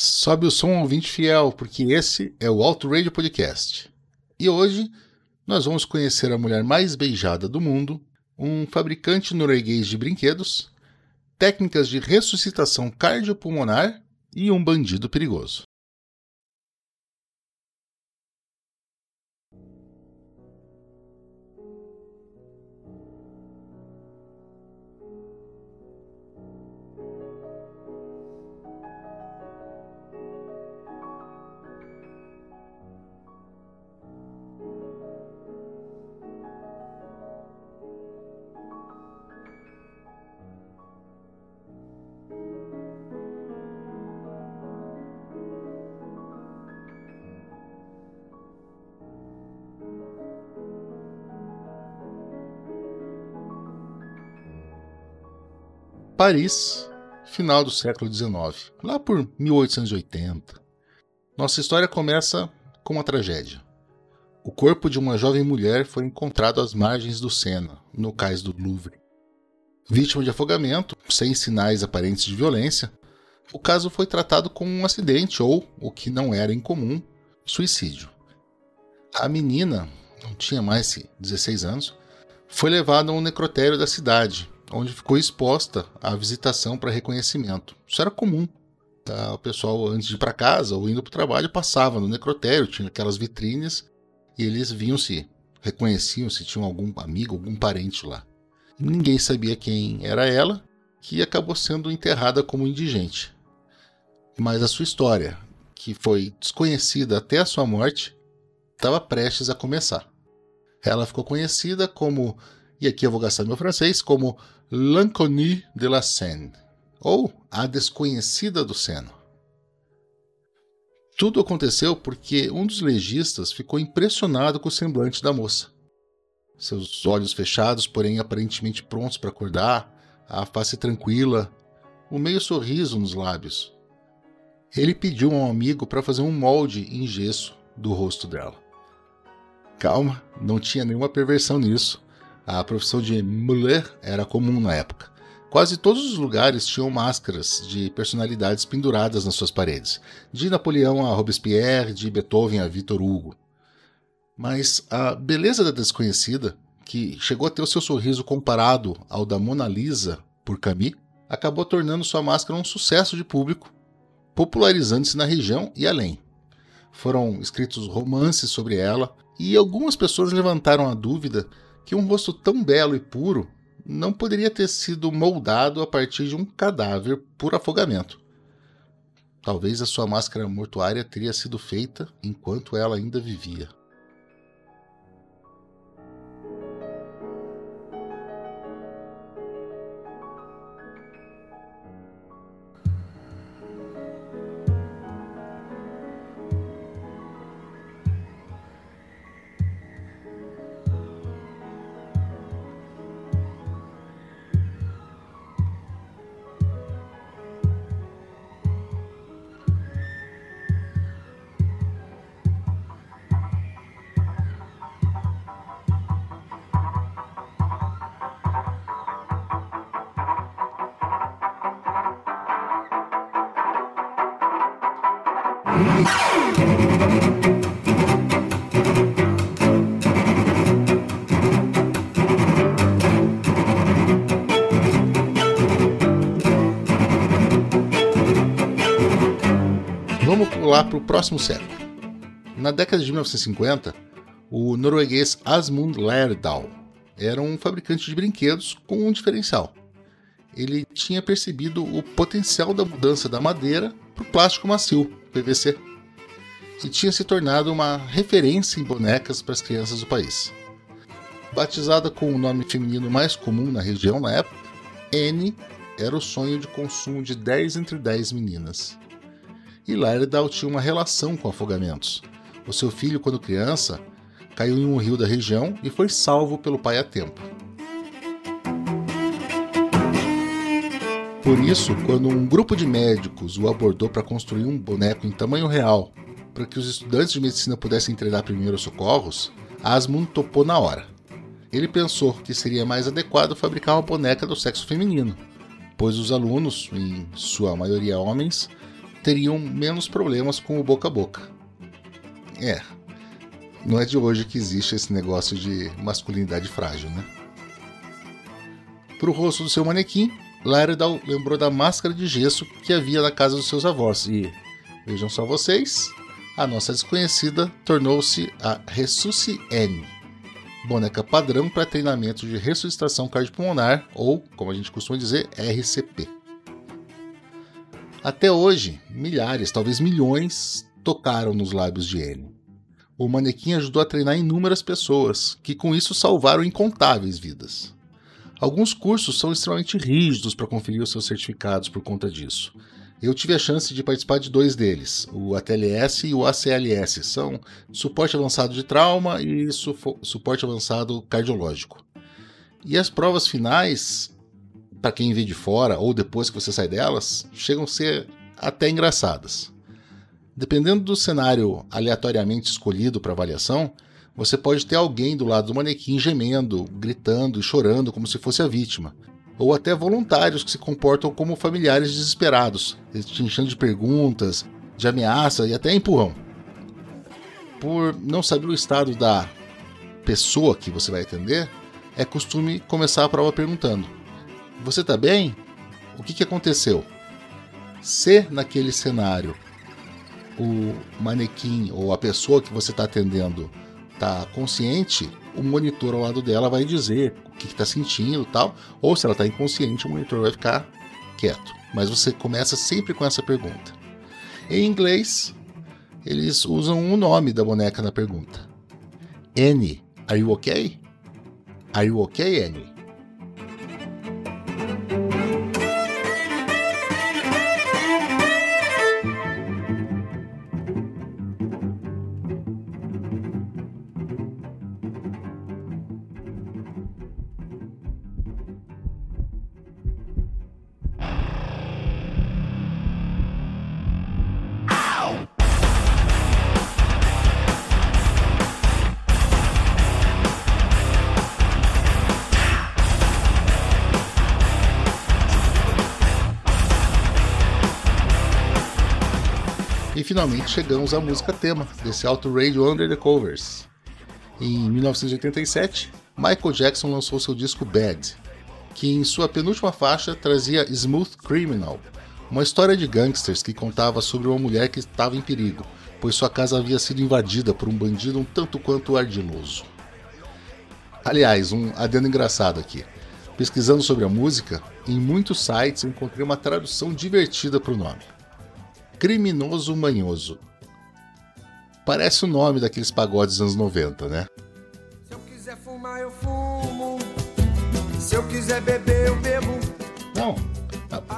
Sobe o som ouvinte fiel, porque esse é o Alto Radio Podcast. E hoje nós vamos conhecer a mulher mais beijada do mundo, um fabricante norueguês de brinquedos, técnicas de ressuscitação cardiopulmonar e um bandido perigoso. Paris, final do século XIX, lá por 1880. Nossa história começa com uma tragédia. O corpo de uma jovem mulher foi encontrado às margens do Sena, no cais do Louvre. Vítima de afogamento, sem sinais aparentes de violência, o caso foi tratado como um acidente ou, o que não era incomum, suicídio. A menina, não tinha mais que 16 anos, foi levada a um necrotério da cidade, onde ficou exposta à visitação para reconhecimento. Isso era comum. Tá? O pessoal, antes de ir para casa ou indo para o trabalho, passava no necrotério, tinha aquelas vitrines e eles vinham se reconheciam se tinham algum amigo, algum parente lá. Ninguém sabia quem era ela, que acabou sendo enterrada como indigente. Mas a sua história, que foi desconhecida até a sua morte, estava prestes a começar. Ela ficou conhecida como, e aqui eu vou gastar meu francês, como L'Inconnue de la Seine, ou A Desconhecida do Seno. Tudo aconteceu porque um dos legistas ficou impressionado com o semblante da moça. Seus olhos fechados, porém aparentemente prontos para acordar, a face tranquila, o meio sorriso nos lábios. Ele pediu a um amigo para fazer um molde em gesso do rosto dela. Calma, não tinha nenhuma perversão nisso. A profissão de mulher era comum na época. Quase todos os lugares tinham máscaras de personalidades penduradas nas suas paredes, de Napoleão a Robespierre, de Beethoven a Victor Hugo. Mas a beleza da desconhecida, que chegou a ter o seu sorriso comparado ao da Mona Lisa por Camus, acabou tornando sua máscara um sucesso de público, popularizando-se na região e além. Foram escritos romances sobre ela, e algumas pessoas levantaram a dúvida que um rosto tão belo e puro não poderia ter sido moldado a partir de um cadáver por afogamento. Talvez a sua máscara mortuária teria sido feita enquanto ela ainda vivia. Vamos pular para o próximo século. Na década de 1950, o norueguês Asmund Lerdahl era um fabricante de brinquedos com um diferencial. Ele tinha percebido o potencial da mudança da madeira para o plástico macio, PVC, e tinha se tornado uma referência em bonecas para as crianças do país. Batizada com o nome feminino mais comum na região na época, N era o sonho de consumo de 10 entre 10 meninas. E Laerdal tinha uma relação com afogamentos. O seu filho, quando criança, caiu em um rio da região e foi salvo pelo pai a tempo. Por isso, quando um grupo de médicos o abordou para construir um boneco em tamanho real para que os estudantes de medicina pudessem treinar primeiros socorros, Asmund topou na hora. Ele pensou que seria mais adequado fabricar uma boneca do sexo feminino, pois os alunos, em sua maioria homens, teriam menos problemas com o boca a boca. É, não é de hoje que existe esse negócio de masculinidade frágil, né? Para o rosto do seu manequim, Laerdal lembrou da máscara de gesso que havia na casa dos seus avós e, vejam só vocês, a nossa desconhecida tornou-se a Ressusci N, boneca padrão para treinamento de ressuscitação cardiopulmonar ou, como a gente costuma dizer, RCP. Até hoje, milhares, talvez milhões, tocaram nos lábios de N. O manequim ajudou a treinar inúmeras pessoas, que com isso salvaram incontáveis vidas. Alguns cursos são extremamente rígidos para conferir os seus certificados por conta disso. Eu tive a chance de participar de dois deles, o ATLS e o ACLS. São suporte avançado de trauma e su suporte avançado cardiológico. E as provas finais, para quem vê de fora ou depois que você sai delas, chegam a ser até engraçadas. Dependendo do cenário aleatoriamente escolhido para avaliação, você pode ter alguém do lado do manequim gemendo, gritando e chorando como se fosse a vítima. Ou até voluntários que se comportam como familiares desesperados, te enchendo de perguntas, de ameaça e até empurrão. Por não saber o estado da pessoa que você vai atender, é costume começar a prova perguntando: Você está bem? O que, que aconteceu? Se naquele cenário o manequim ou a pessoa que você está atendendo tá consciente, o monitor ao lado dela vai dizer o que está sentindo tal. Ou se ela está inconsciente, o monitor vai ficar quieto. Mas você começa sempre com essa pergunta. Em inglês, eles usam o nome da boneca na pergunta. Annie, are you okay? Are you okay, Annie? Finalmente chegamos à música tema desse Auto Radio Under the Covers. Em 1987, Michael Jackson lançou seu disco Bad, que em sua penúltima faixa trazia Smooth Criminal, uma história de gangsters que contava sobre uma mulher que estava em perigo, pois sua casa havia sido invadida por um bandido um tanto quanto ardiloso. Aliás, um adendo engraçado aqui. Pesquisando sobre a música, em muitos sites encontrei uma tradução divertida para o nome. Criminoso Manhoso. Parece o nome daqueles pagodes dos anos 90, né? Se eu quiser fumar, eu fumo. Se eu quiser beber, eu bebo. Não.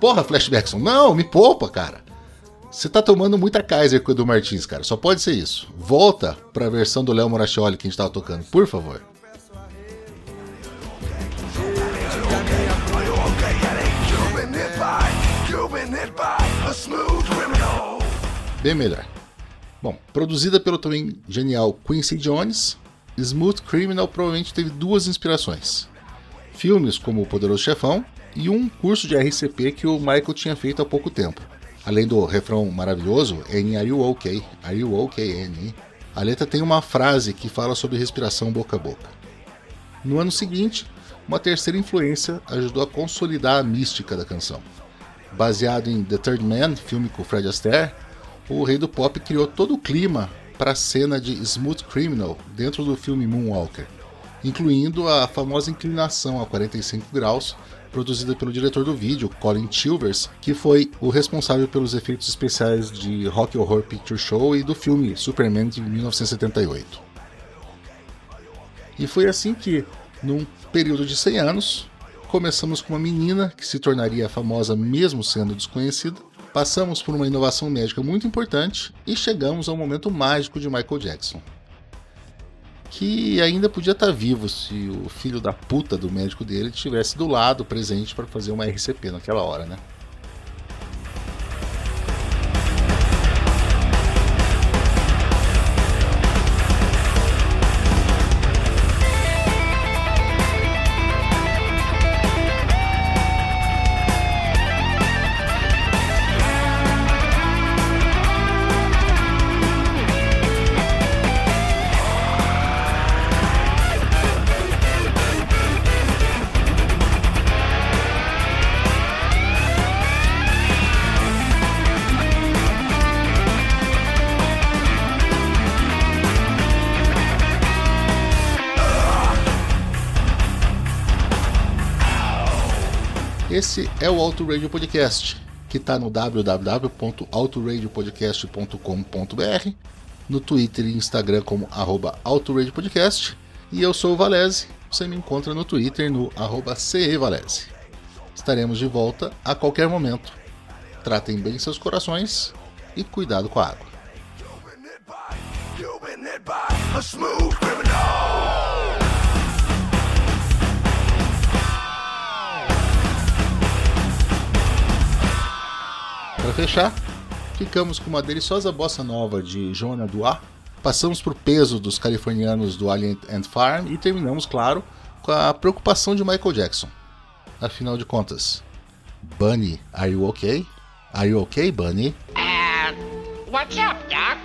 Porra, Flashbackson, não, me poupa, cara. Você tá tomando muita Kaiser com o Edu Martins, cara. Só pode ser isso. Volta pra versão do Léo Morachioli que a gente tava tocando, por favor. Bem melhor. Bom, produzida pelo também genial Quincy Jones, Smooth Criminal provavelmente teve duas inspirações: filmes como O Poderoso Chefão e um curso de RCP que o Michael tinha feito há pouco tempo. Além do refrão maravilhoso, N Are You OK? Are You OK, N? A letra tem uma frase que fala sobre respiração boca a boca. No ano seguinte, uma terceira influência ajudou a consolidar a mística da canção. Baseado em The Third Man, filme com Fred Astaire, o rei do pop criou todo o clima para a cena de Smooth Criminal dentro do filme Moonwalker, incluindo a famosa inclinação a 45 graus produzida pelo diretor do vídeo, Colin Chilvers, que foi o responsável pelos efeitos especiais de Rock Horror Picture Show e do filme Superman de 1978. E foi assim que, num período de 100 anos, começamos com uma menina que se tornaria famosa mesmo sendo desconhecida, Passamos por uma inovação médica muito importante e chegamos ao momento mágico de Michael Jackson. Que ainda podia estar vivo se o filho da puta do médico dele estivesse do lado presente para fazer uma RCP naquela hora, né? Esse é o Auto Radio Podcast, que está no www.autoradiopodcast.com.br, no Twitter e Instagram como arroba Podcast, e eu sou o Valese, você me encontra no Twitter no arroba CEValese. Estaremos de volta a qualquer momento. Tratem bem seus corações e cuidado com a água. Fechar, ficamos com uma deliciosa bossa nova de Joana Duar, passamos por peso dos californianos do Alien and Farm e terminamos, claro, com a preocupação de Michael Jackson. Afinal de contas, Bunny, are you okay? Are you okay, Bunny? Uh, what's up, Doc?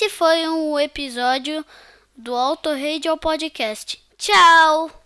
Esse foi um episódio do Auto Radio Podcast. Tchau!